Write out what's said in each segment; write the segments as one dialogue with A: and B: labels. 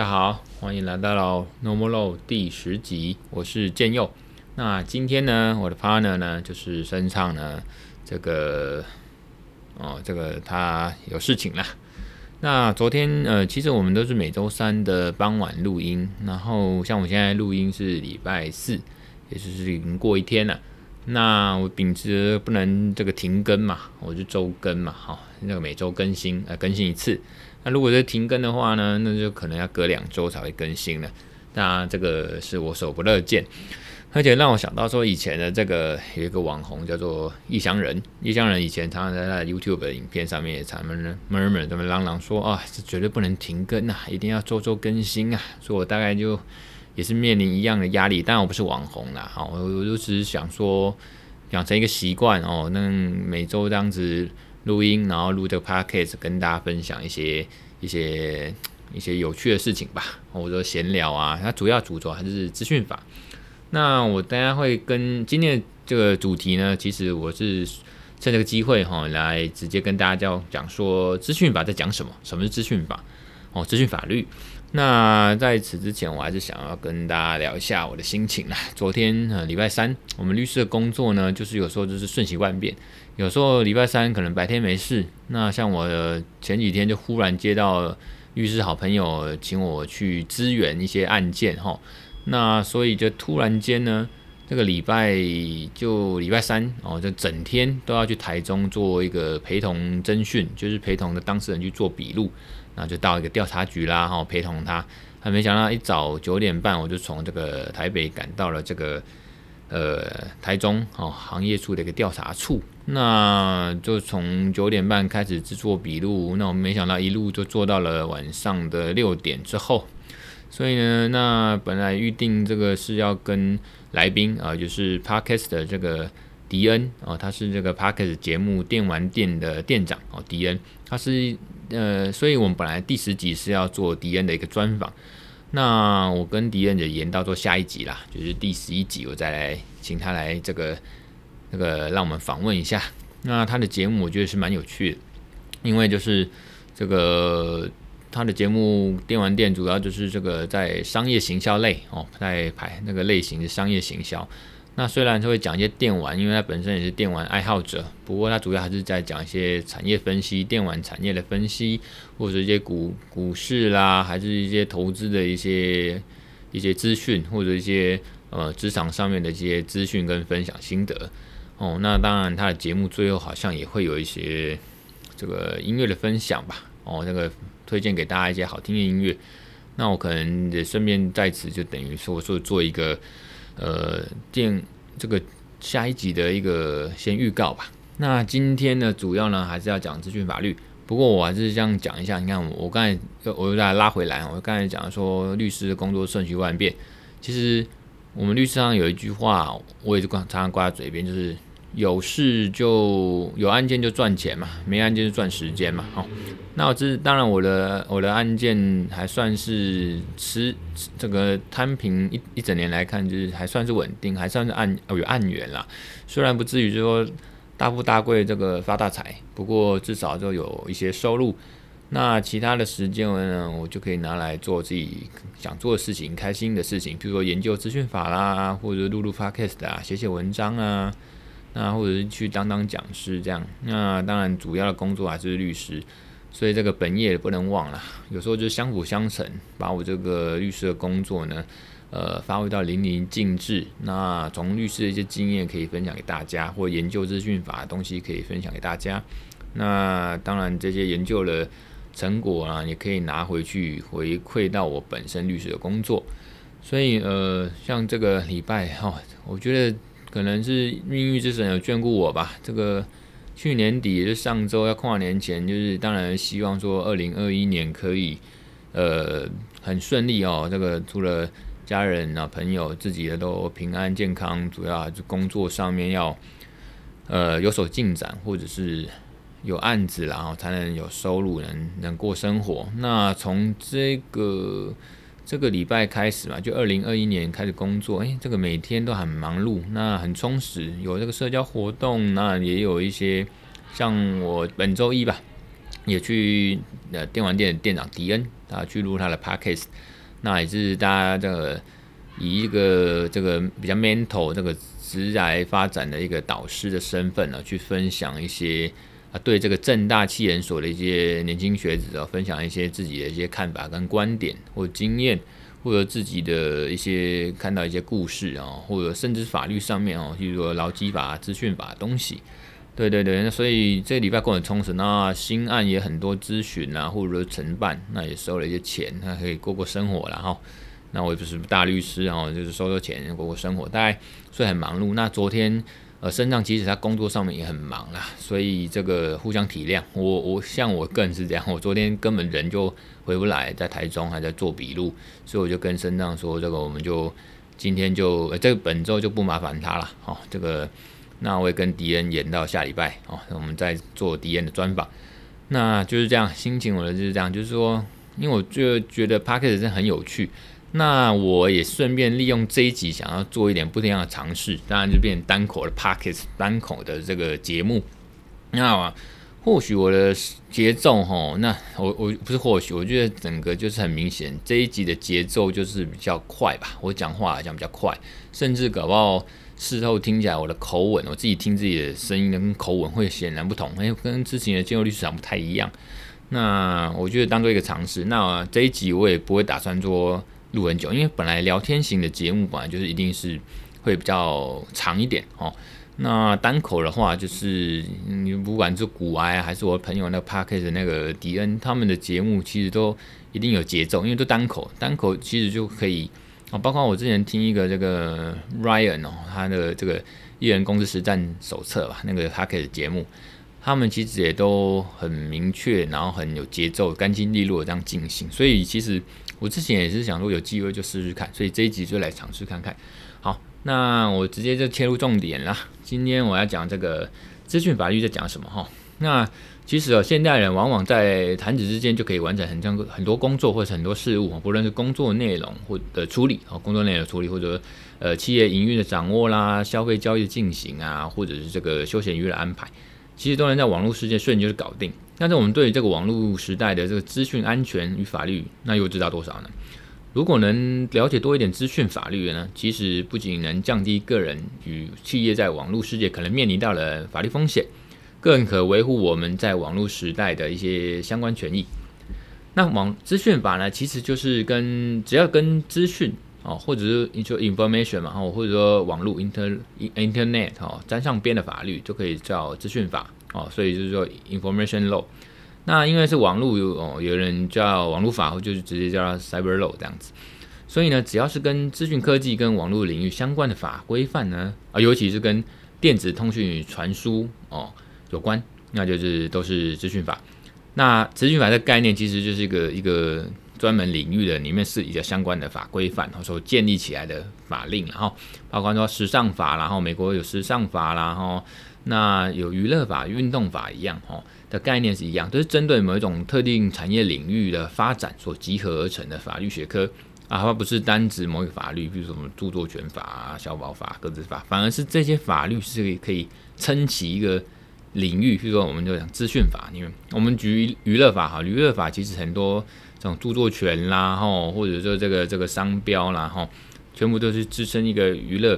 A: 大家好，欢迎来到了 Normal 第十集，我是建佑。那今天呢，我的 partner 呢就是声唱呢，这个哦，这个他有事情啦。那昨天呃，其实我们都是每周三的傍晚录音，然后像我现在录音是礼拜四，也就是已经过一天了。那我秉持不能这个停更嘛，我就周更嘛，好、那个每周更新呃更新一次。那如果是停更的话呢，那就可能要隔两周才会更新了。当然这个是我所不乐见，而且让我想到说以前的这个有一个网红叫做异乡人，异乡人以前常常在 YouTube 的影片上面也常常 murmur 这么嚷嚷说啊，这绝对不能停更啊，一定要周周更新啊。所以我大概就。也是面临一样的压力，当然我不是网红啦，好，我我就只是想说养成一个习惯哦，那每周这样子录音，然后录这个 podcast 跟大家分享一些一些一些有趣的事情吧，或者说闲聊啊，它主要主轴还是资讯法。那我大家会跟今天的这个主题呢，其实我是趁这个机会哈，来直接跟大家讲讲说资讯法在讲什么，什么是资讯法哦，资讯法律。那在此之前，我还是想要跟大家聊一下我的心情啦。昨天呃，礼拜三，我们律师的工作呢，就是有时候就是瞬息万变，有时候礼拜三可能白天没事。那像我前几天就忽然接到律师好朋友请我去支援一些案件哈，那所以就突然间呢，这个礼拜就礼拜三哦，就整天都要去台中做一个陪同侦讯，就是陪同的当事人去做笔录。那就到一个调查局啦，哈，陪同他。还没想到一早九点半，我就从这个台北赶到了这个呃台中哦行业处的一个调查处。那就从九点半开始制作笔录，那我们没想到一路就做到了晚上的六点之后。所以呢，那本来预定这个是要跟来宾啊，就是 Podcast 的这个迪恩哦，他是这个 Podcast 节目电玩店的店长哦，迪恩，他是。呃，所以我们本来第十集是要做迪恩的一个专访，那我跟迪恩就延到做下一集啦，就是第十一集，我再来请他来这个那个让我们访问一下。那他的节目我觉得是蛮有趣的，因为就是这个他的节目电玩店主要就是这个在商业行销类哦，在排那个类型的商业行销。那虽然他会讲一些电玩，因为他本身也是电玩爱好者，不过他主要还是在讲一些产业分析、电玩产业的分析，或者一些股股市啦，还是一些投资的一些一些资讯，或者一些呃职场上面的一些资讯跟分享心得。哦，那当然他的节目最后好像也会有一些这个音乐的分享吧。哦，那个推荐给大家一些好听的音乐。那我可能也顺便在此就等于说说做一个。呃，电这个下一集的一个先预告吧。那今天呢，主要呢还是要讲资讯法律。不过我还是这样讲一下。你看我，我刚才我又再拉回来。我刚才讲说，律师的工作顺序万变。其实我们律师上有一句话，我也是常常挂在嘴边，就是。有事就有案件就赚钱嘛，没案件就赚时间嘛。哦，那我这当然我的我的案件还算是吃这个摊平一一整年来看，就是还算是稳定，还算是案有案源啦。虽然不至于说大富大贵这个发大财，不过至少就有一些收入。那其他的时间呢，我就可以拿来做自己想做的事情、开心的事情，比如说研究资讯法啦，或者录录 podcast 啊，写写文章啊。那或者是去当当讲师这样，那当然主要的工作还是律师，所以这个本业也不能忘了。有时候就相辅相成，把我这个律师的工作呢，呃，发挥到淋漓尽致。那从律师的一些经验可以分享给大家，或研究资讯法的东西可以分享给大家。那当然这些研究的成果啊，也可以拿回去回馈到我本身律师的工作。所以呃，像这个礼拜哈、哦，我觉得。可能是命运之神有眷顾我吧。这个去年底，就上周要跨年前，就是当然希望说，二零二一年可以呃很顺利哦。这个除了家人啊、朋友、自己的都平安健康，主要还是工作上面要呃有所进展，或者是有案子，然后才能有收入，能能过生活。那从这个。这个礼拜开始嘛，就二零二一年开始工作，诶，这个每天都很忙碌，那很充实，有这个社交活动，那也有一些像我本周一吧，也去呃电玩店的店长迪恩啊去录他的 podcast，那也是大家这个以一个这个比较 mental 这个职来发展的一个导师的身份呢、啊，去分享一些啊对这个正大气研所的一些年轻学子啊，分享一些自己的一些看法跟观点或经验，或者自己的一些看到一些故事啊，或者甚至法律上面哦，比如说劳基法、资讯法的东西。对对对，那所以这个礼拜过得充实，那新案也很多咨询啊，或者说承办，那也收了一些钱，那可以过过生活了哈。那我也不是大律师啊，就是收收钱过过生活，大概所以很忙碌。那昨天呃，身上其实他工作上面也很忙啦，所以这个互相体谅。我我像我个人是这样，我昨天根本人就回不来，在台中还在做笔录，所以我就跟身上说，这个我们就今天就、呃、这个本周就不麻烦他了，好这个。那我也跟迪恩延到下礼拜哦，我们再做迪恩的专访。那就是这样，心情我的就是这样，就是说，因为我就觉得 Podcast 真的很有趣。那我也顺便利用这一集，想要做一点不一样的尝试，当然就变成单口的 pockets 单口的这个节目。那或许我的节奏哈，那我我不是或许，我觉得整个就是很明显，这一集的节奏就是比较快吧。我讲话来讲比较快，甚至搞不好。事后听起来，我的口吻，我自己听自己的声音跟口吻会显然不同，哎，跟之前的进入律师长不太一样。那我觉得当做一个尝试。那这一集我也不会打算做录很久，因为本来聊天型的节目本来就是一定是会比较长一点哦。那单口的话，就是你不管是股癌还是我朋友那个 Podcast 的那个迪恩，他们的节目其实都一定有节奏，因为都单口，单口其实就可以。哦，包括我之前听一个这个 Ryan 哦，他的这个艺人公司实战手册吧，那个他开的节目，他们其实也都很明确，然后很有节奏，干净利落这样进行。所以其实我之前也是想说有机会就试试看，所以这一集就来尝试看看。好，那我直接就切入重点啦。今天我要讲这个资讯法律在讲什么哈？那其实哦，现代人往往在弹指之间就可以完成很像很多工作或者很多事务，不论是工作内容或的处理哦，工作内容处理或者呃企业营运的掌握啦，消费交易的进行啊，或者是这个休闲娱乐安排，其实都能在网络世界瞬间就是搞定。但是我们对于这个网络时代的这个资讯安全与法律，那又知道多少呢？如果能了解多一点资讯法律呢，其实不仅能降低个人与企业在网络世界可能面临到的法律风险。更可维护我们在网络时代的一些相关权益。那网资讯法呢，其实就是跟只要跟资讯哦，或者是你说 information 嘛，或者说网络 inter internet 哦沾上边的法律，就可以叫资讯法哦。所以就是说 information law。那因为是网络有哦，有人叫网络法，或就是直接叫它 cyber law 这样子。所以呢，只要是跟资讯科技跟网络领域相关的法规范呢，啊，尤其是跟电子通讯与传输哦。有关，那就是都是资讯法。那资讯法的概念其实就是一个一个专门领域的里面是一个相关的法规范，所建立起来的法令，然后包括说时尚法，然后美国有时尚法，然后那有娱乐法、运动法一样，哈。的概念是一样，都是针对某一种特定产业领域的发展所集合而成的法律学科。啊，它不是单指某一法律，比如说什么著作权法啊、消保法、个资法，反而是这些法律是可以撑起一个。领域，譬如说，我们就讲资讯法，因为我们举娱乐法哈，娱乐法其实很多这种著作权啦，吼，或者说这个这个商标啦，吼，全部都是支撑一个娱乐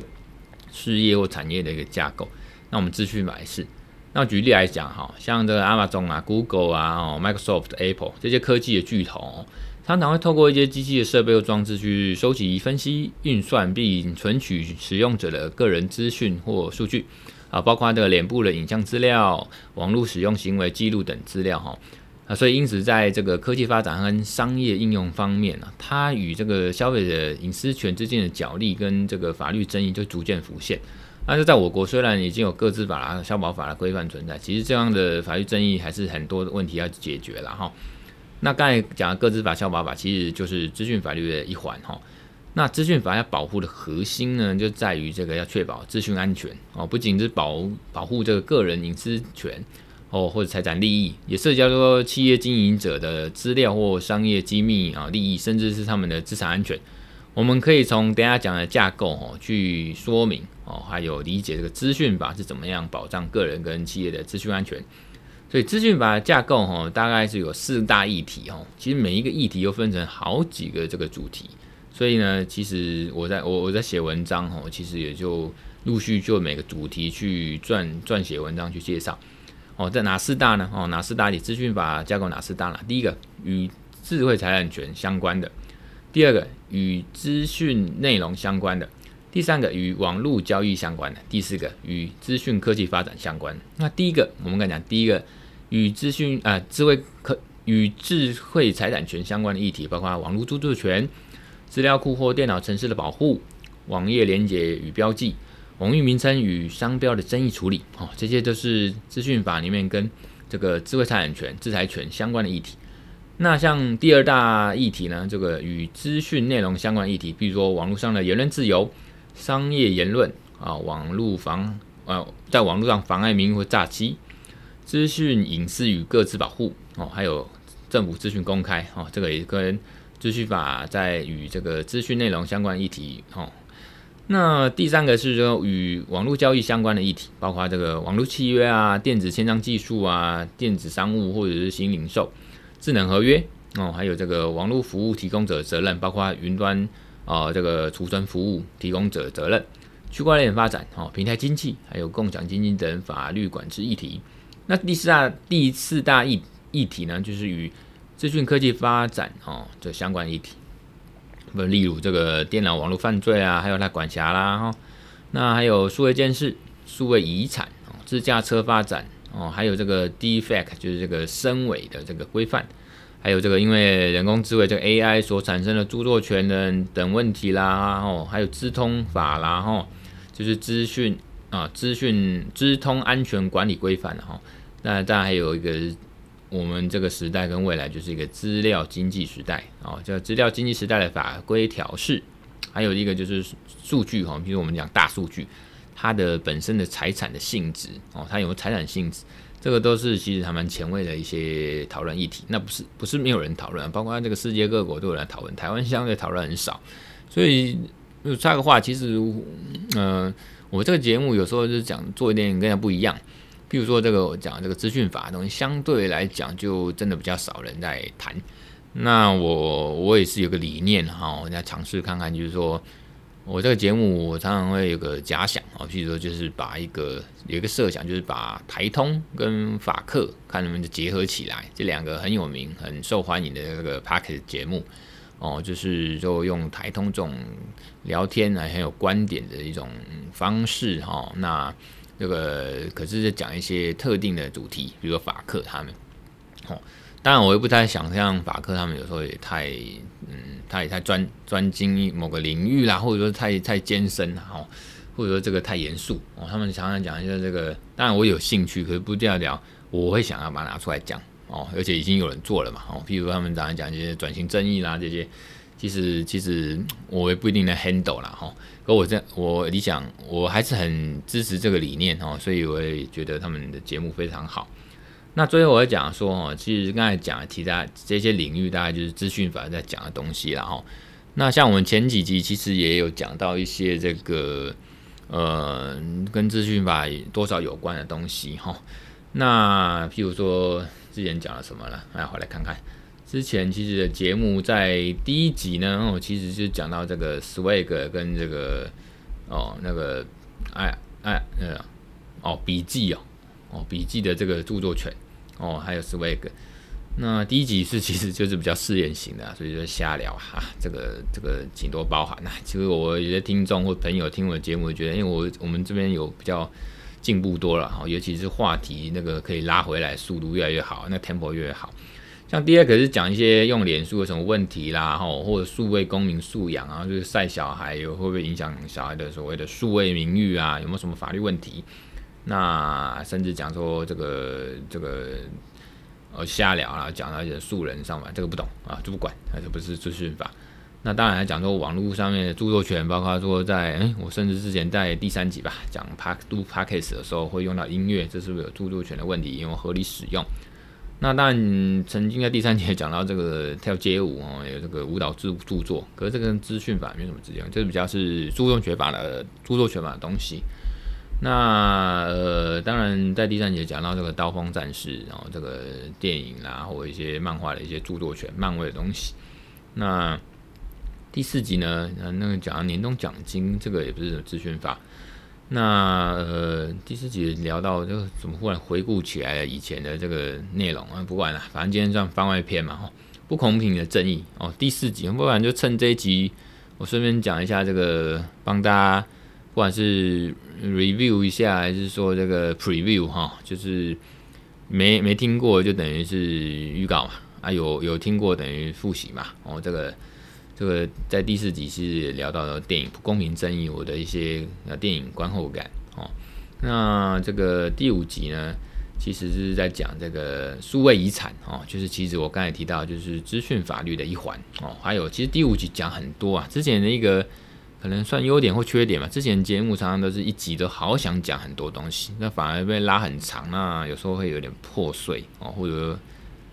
A: 事业或产业的一个架构。那我们资讯法也是。那举例来讲，哈，像这个 Amazon 啊、Google 啊、哦、Microsoft、Apple 这些科技的巨头，常常会透过一些机器的设备或装置去收集、分析、运算并存取使用者的个人资讯或数据。啊，包括这个脸部的影像资料、网络使用行为记录等资料，哈，啊，所以因此在这个科技发展和商业应用方面呢，它与这个消费者隐私权之间的角力跟这个法律争议就逐渐浮现。但是在我国，虽然已经有个资法、消保法的规范存在，其实这样的法律争议还是很多的问题要解决了哈。那刚才讲的个资法、消保法，其实就是资讯法律的一环哈。那资讯法要保护的核心呢，就在于这个要确保资讯安全哦，不仅是保保护这个个人隐私权哦，或者财产利益，也涉及到说企业经营者的资料或商业机密啊利益，甚至是他们的资产安全。我们可以从等下讲的架构哦去说明哦，还有理解这个资讯法是怎么样保障个人跟企业的资讯安全。所以资讯法的架构哈，大概是有四大议题哈。其实每一个议题又分成好几个这个主题，所以呢，其实我在我我在写文章哦，其实也就陆续就每个主题去撰撰写文章去介绍。哦，在哪四大呢？哦，哪四大你资讯法架构哪四大呢？第一个与智慧财产权相关的，第二个与资讯内容相关的，第三个与网络交易相关的，第四个与资讯科技发展相关。那第一个，我们刚讲第一个与资讯啊、智慧科与智慧财产权相关的议题，包括网络著作权、资料库或电脑程式的保护、网页连结与标记。网域名称与商标的争议处理，哦，这些都是资讯法里面跟这个智慧财产权、制裁权相关的议题。那像第二大议题呢，这个与资讯内容相关的议题，比如说网络上的言论自由、商业言论啊，网络妨呃，在网络上妨碍名誉或诈欺、资讯隐私与个资保护哦，还有政府资讯公开哦，这个也跟资讯法在与这个资讯内容相关议题哦。那第三个是说与网络交易相关的议题，包括这个网络契约啊、电子签章技术啊、电子商务或者是新零售、智能合约哦，还有这个网络服务提供者责任，包括云端啊、这个储存服务提供者责任、区块链发展哦、平台经济，还有共享经济等法律管制议题。那第四大第四大议议题呢，就是与资讯科技发展哦这相关议题。不，例如这个电脑网络犯罪啊，还有它管辖啦哈，那还有数位监视、数位遗产哦，自驾车发展哦，还有这个 Deepfake 就是这个深伪的这个规范，还有这个因为人工智慧这个 AI 所产生的著作权等等问题啦，哦，还有资通法啦哈，就是资讯啊资讯资通安全管理规范哈，那当然还有一个。我们这个时代跟未来就是一个资料经济时代哦，叫资料经济时代的法规调试，还有一个就是数据哈，比如我们讲大数据，它的本身的财产的性质哦，它有财产性质，这个都是其实还蛮前卫的一些讨论议题。那不是不是没有人讨论，包括这个世界各国都有人讨论，台湾相对讨论很少。所以就插个话，其实嗯、我这个节目有时候就是讲做一点跟人家不一样。比如说这个我讲这个资讯法的东西，相对来讲就真的比较少人在谈。那我我也是有个理念哈，我在尝试看看，就是说我这个节目我常常会有个假想啊，譬如说就是把一个有一个设想，就是把台通跟法客看能不能结合起来，这两个很有名、很受欢迎的这个 Podcast 节目哦，就是就用台通这种聊天啊很有观点的一种方式哈，那。这个可是在讲一些特定的主题，比如说法克他们，哦，当然我也不太想像法克他们有时候也太，嗯，他也太专专精某个领域啦，或者说太太艰深，哦，或者说这个太严肃哦，他们常常讲一下这个，当然我有兴趣，可是不这样聊，我会想要把它拿出来讲哦，而且已经有人做了嘛，哦，譬如他们常常讲一些转型正义啦这些。其实其实我也不一定能 handle 啦哈，可我这我理想我还是很支持这个理念哈，所以我也觉得他们的节目非常好。那最后我要讲说哈，其实刚才讲的其他这些领域，大概就是资讯法在讲的东西啦哈。那像我们前几集其实也有讲到一些这个呃跟资讯法多少有关的东西哈。那譬如说之前讲了什么了，来回来看看。之前其实的节目在第一集呢，我其实就讲到这个 Swag 跟这个哦那个哎哎呃哦笔记哦哦笔记的这个著作权哦还有 Swag，那第一集是 其实就是比较试验型的，所以就瞎聊哈，这个这个请多包涵呐。其实我有些听众或朋友听我的节目，觉得因为我我们这边有比较进步多了哈，尤其是话题那个可以拉回来，速度越来越好，那 tempo 越越好。像第二个是讲一些用脸书有什么问题啦，吼，或者数位公民素养啊，就是晒小孩有会不会影响小孩的所谓的数位名誉啊，有没有什么法律问题？那甚至讲说这个这个呃瞎聊啊，讲到一些素人上嘛，这个不懂啊，就不管，这不是资讯法。那当然还讲说网络上面的著作权，包括说在诶，我甚至之前在第三集吧讲 Park Do Podcast 的时候会用到音乐，这是不是有著作权的问题？因为合理使用。那当然，曾经在第三节讲到这个 跳街舞哦，有这个舞蹈着著作，可是这个跟资讯法没什么直接，这比较是著作权法的著作权法的东西。那呃，当然在第三集讲到这个刀锋战士，然后这个电影啦，或者一些漫画的一些著作权、漫威的东西。那第四集呢，那个讲年终奖金，这个也不是资讯法。那呃，第四集聊到就，怎么忽然回顾起来了以前的这个内容啊？不管了，反正今天算番外篇嘛，哈，不公平的正义哦。第四集，不然就趁这一集，我顺便讲一下这个，帮大家。不管是 review 一下，还是说这个 preview 哈，就是没没听过就等于是预告嘛，啊有有听过等于复习嘛，哦这个这个在第四集是聊到了电影不公平正义我的一些呃电影观后感哦，那这个第五集呢，其实是在讲这个数位遗产哦，就是其实我刚才提到就是资讯法律的一环哦，还有其实第五集讲很多啊，之前的一个。可能算优点或缺点吧。之前节目常常都是一集都好想讲很多东西，那反而被拉很长，那有时候会有点破碎哦，或者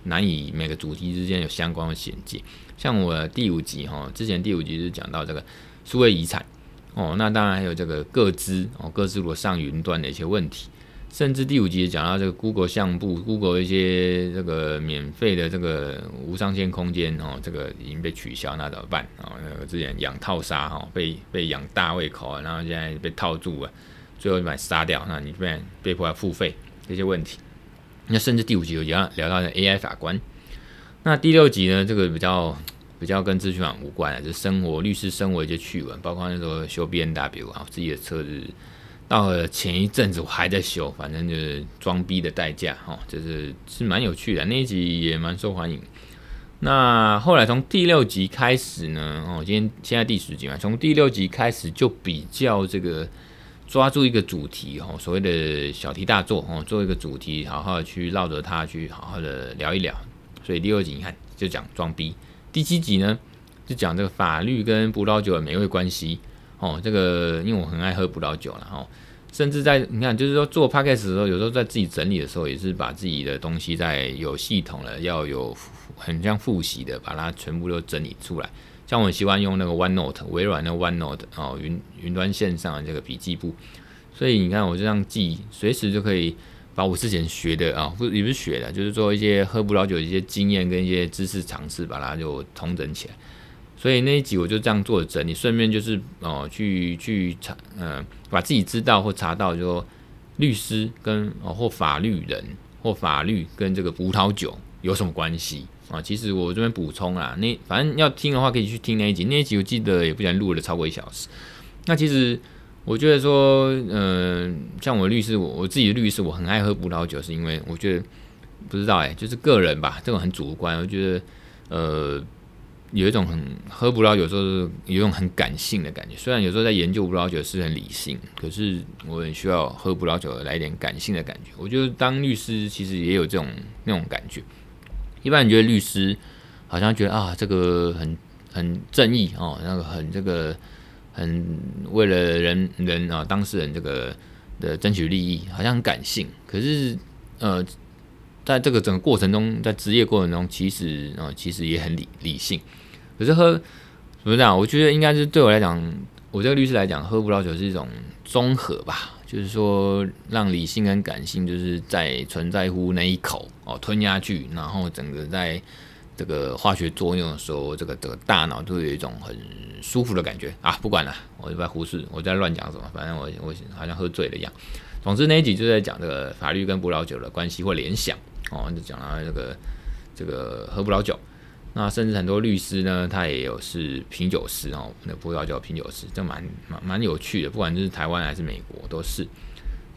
A: 难以每个主题之间有相关的衔接。像我第五集哈，之前第五集是讲到这个数位遗产哦，那当然还有这个个资哦，个资如果上云端的一些问题。甚至第五集也讲到这个 Google 相簿，Google 一些这个免费的这个无上限空间哦，这个已经被取消，那怎么办啊？那个之前养套杀哈，被被养大胃口，然后现在被套住了，最后就把杀掉，那你被被迫要付费这些问题。那甚至第五集有聊聊到的 AI 法官，那第六集呢，这个比较比较跟资讯网无关的，就生活律师生活一些趣闻，包括那时候修 B N W 啊，自己的车子。到了前一阵子我还在修，反正就是装逼的代价哈，就是是蛮有趣的，那一集也蛮受欢迎。那后来从第六集开始呢，哦，今天现在第十集嘛，从第六集开始就比较这个抓住一个主题哈，所谓的小题大做哦，做一个主题，好好的去绕着它去好好的聊一聊。所以第二集你看就讲装逼，第七集呢就讲这个法律跟葡萄酒的美味关系。哦，这个因为我很爱喝葡萄酒了哈，甚至在你看，就是说做 podcast 的时候，有时候在自己整理的时候，也是把自己的东西在有系统的，要有很像复习的，把它全部都整理出来。像我喜欢用那个 OneNote，微软的 OneNote 哦，云云端线上的这个笔记簿，所以你看我这样记，随时就可以把我之前学的啊，不也不是学的，就是做一些喝葡萄酒的一些经验跟一些知识常识，把它就统整起来。所以那一集我就这样做的整理，顺便就是哦、去去查，嗯、把自己知道或查到，就说律师跟哦、或法律人或法律跟这个葡萄酒有什么关系啊、其实我这边补充啊，那反正要听的话可以去听那一集，那一集我记得也不想录了超过一小时。那其实我觉得说，嗯、像我律师，我我自己的律师，我很爱喝葡萄酒，是因为我觉得不知道哎、就是个人吧，这种很主观，我觉得呃。有一种很喝葡萄酒，有时候有一种很感性的感觉。虽然有时候在研究葡萄酒是很理性，可是我很需要喝葡萄酒来一点感性的感觉。我觉得当律师其实也有这种那种感觉。一般人觉得律师好像觉得啊，这个很很正义哦，那个很这个很为了人人啊当事人这个的争取利益，好像很感性。可是呃。在这个整个过程中，在职业过程中，其实啊、其实也很理理性。可是喝怎么讲？我觉得应该是对我来讲，我这个律师来讲，喝葡萄酒是一种综合吧，就是说让理性跟感性就是在存在乎那一口哦吞下去，然后整个在这个化学作用的时候，这个这个大脑都有一种很舒服的感觉啊。不管了，我就不胡思，我在乱讲什么，反正我我好像喝醉了一样。总之那一集就在讲这个法律跟葡萄酒的关系或联想。哦，就讲到这个这个喝葡萄酒，那甚至很多律师呢，他也有是品酒师哦，那葡萄酒品酒师，这蛮蛮蛮有趣的，不管就是台湾还是美国都是。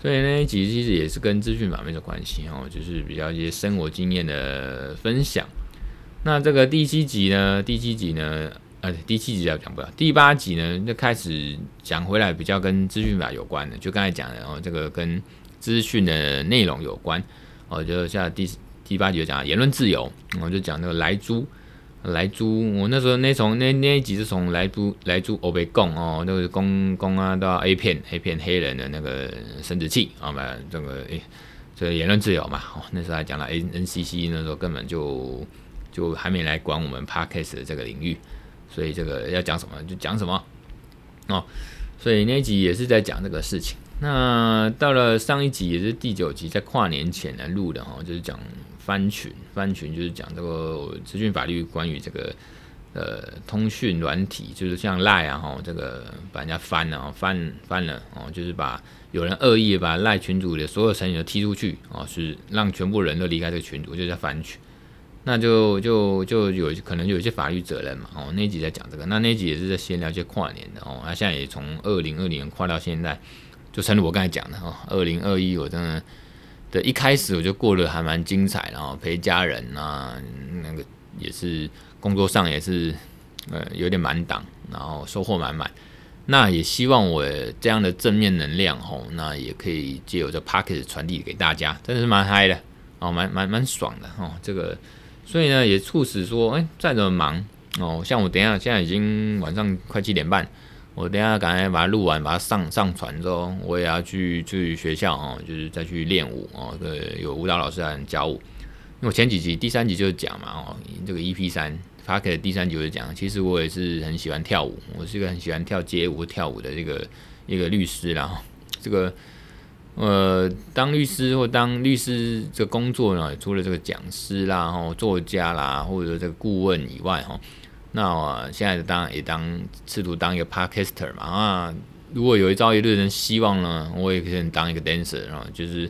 A: 所以那一集其实也是跟资讯方面的关系哦，就是比较一些生活经验的分享。那这个第七集呢，第七集呢，呃，第七集要讲不了，第八集呢就开始讲回来比较跟资讯法有关的，就刚才讲的哦，这个跟资讯的内容有关。哦就像第第八集讲言论自由，我就讲那个莱猪，莱猪，我那时候那从那那一集是从莱猪莱猪欧北共哦，那个公公啊到 A 片 A 片黑人的那个生殖器啊嘛，这个诶，这个言论自由嘛，哦，那时候还讲了 N N C C 那时候根本就就还没来管我们 parkas 的这个领域，所以这个要讲什么就讲什么哦，所以那一集也是在讲这个事情。那到了上一集也是第九集，在跨年前来录的哈，就是讲翻群，翻群就是讲这个资讯法律关于这个呃通讯软体，就是像赖啊哈，这个把人家翻了哦，翻翻了哦，就是把有人恶意把赖群主的所有成员都踢出去哦，是让全部人都离开这个群组，就叫翻群。那就就就有可能有一些法律责任嘛哦，那集在讲这个，那那集也是在闲聊一些跨年的哦，那现在也从二零二零年跨到现在。就正如我刚才讲的哦，二零二一我真的的一开始我就过得还蛮精彩，然后陪家人啊，那个也是工作上也是呃有点满档，然后收获满满。那也希望我这样的正面能量吼，那也可以借由这 pocket 传递给大家，真的是蛮嗨的哦，蛮蛮蛮爽的哦。这个所以呢，也促使说，哎，再怎么忙哦，像我等一下现在已经晚上快七点半。我等下赶快把它录完，把它上上传之后，我也要去去学校哦，就是再去练舞哦。对，有舞蹈老师来教舞。因为我前几集第三集就是讲嘛哦，这个 EP 三发给第三集就是讲，其实我也是很喜欢跳舞，我是一个很喜欢跳街舞跳舞的这个一个律师。然后这个呃，当律师或当律师这个工作呢，除了这个讲师啦、哦作家啦，或者这个顾问以外哈。那我现在当然也当试图当一个 podcaster 嘛啊，如果有一朝一日能希望呢，我也可以当一个 dancer 啊，就是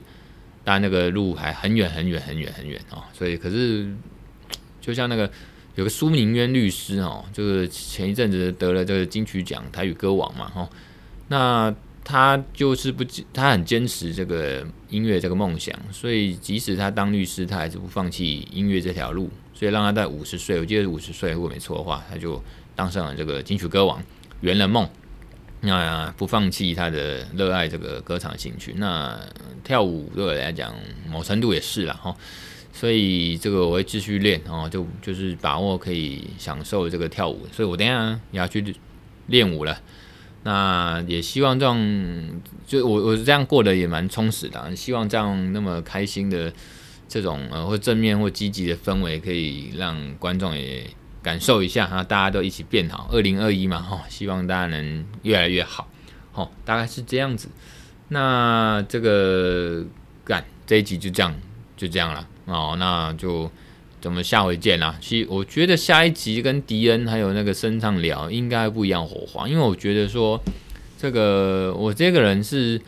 A: 当然那个路还很远很远很远很远哦，所以可是就像那个有个苏宁渊律师哦，就是前一阵子得了这个金曲奖台语歌王嘛哈，那他就是不他很坚持这个音乐这个梦想，所以即使他当律师，他还是不放弃音乐这条路。所以让他在五十岁，我记得五十岁，如果没错的话，他就当上了这个金曲歌王，圆了梦。那不放弃他的热爱这个歌唱兴趣，那跳舞对我来讲，某程度也是了哈。所以这个我会继续练哦，就就是把握可以享受这个跳舞。所以我等下也要去练舞了。那也希望这样，就我我这样过得也蛮充实的，希望这样那么开心的。这种呃或正面或积极的氛围，可以让观众也感受一下哈，大家都一起变好。二零二一嘛哈，希望大家能越来越好，好，大概是这样子。那这个干这一集就这样就这样了哦，那就咱们下回见啦。其实我觉得下一集跟迪恩还有那个身上聊应该不一样火花，因为我觉得说这个我这个人是。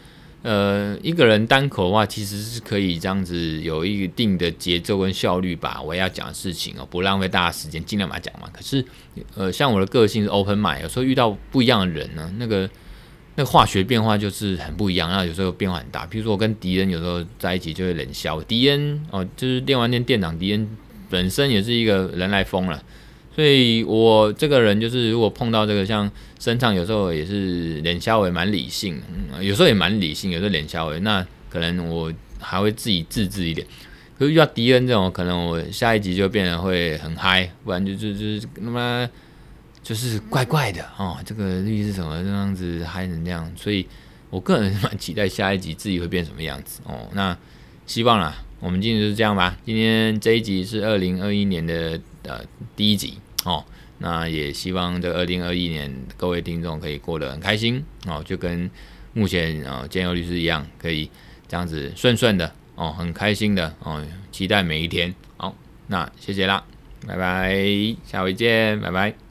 A: 呃，一个人单口的话，其实是可以这样子有一定的节奏跟效率吧。我要讲的事情哦，不浪费大家时间，尽量把它讲完。可是，呃，像我的个性是 open mind，有时候遇到不一样的人呢，那个那个化学变化就是很不一样。那有时候变化很大。比如说我跟迪恩有时候在一起就会冷笑。迪恩哦，就是电玩店店长迪恩本身也是一个人来疯了。所以我这个人就是，如果碰到这个像身上，有时候也是脸稍微蛮理性，有时候也蛮理性，有时候脸稍微，那可能我还会自己自制一点。可是遇到敌人这种，可能我下一集就变得会很嗨，不然就就就是那么就是怪怪的哦。这个律师什么这样子嗨成这样，所以我个人蛮期待下一集自己会变什么样子哦。那希望啦，我们今天就是这样吧。今天这一集是二零二一年的呃第一集。哦，那也希望这二零二一年各位听众可以过得很开心哦，就跟目前啊建佑律师一样，可以这样子顺顺的哦，很开心的哦，期待每一天。好，那谢谢啦，拜拜，下回见，拜拜。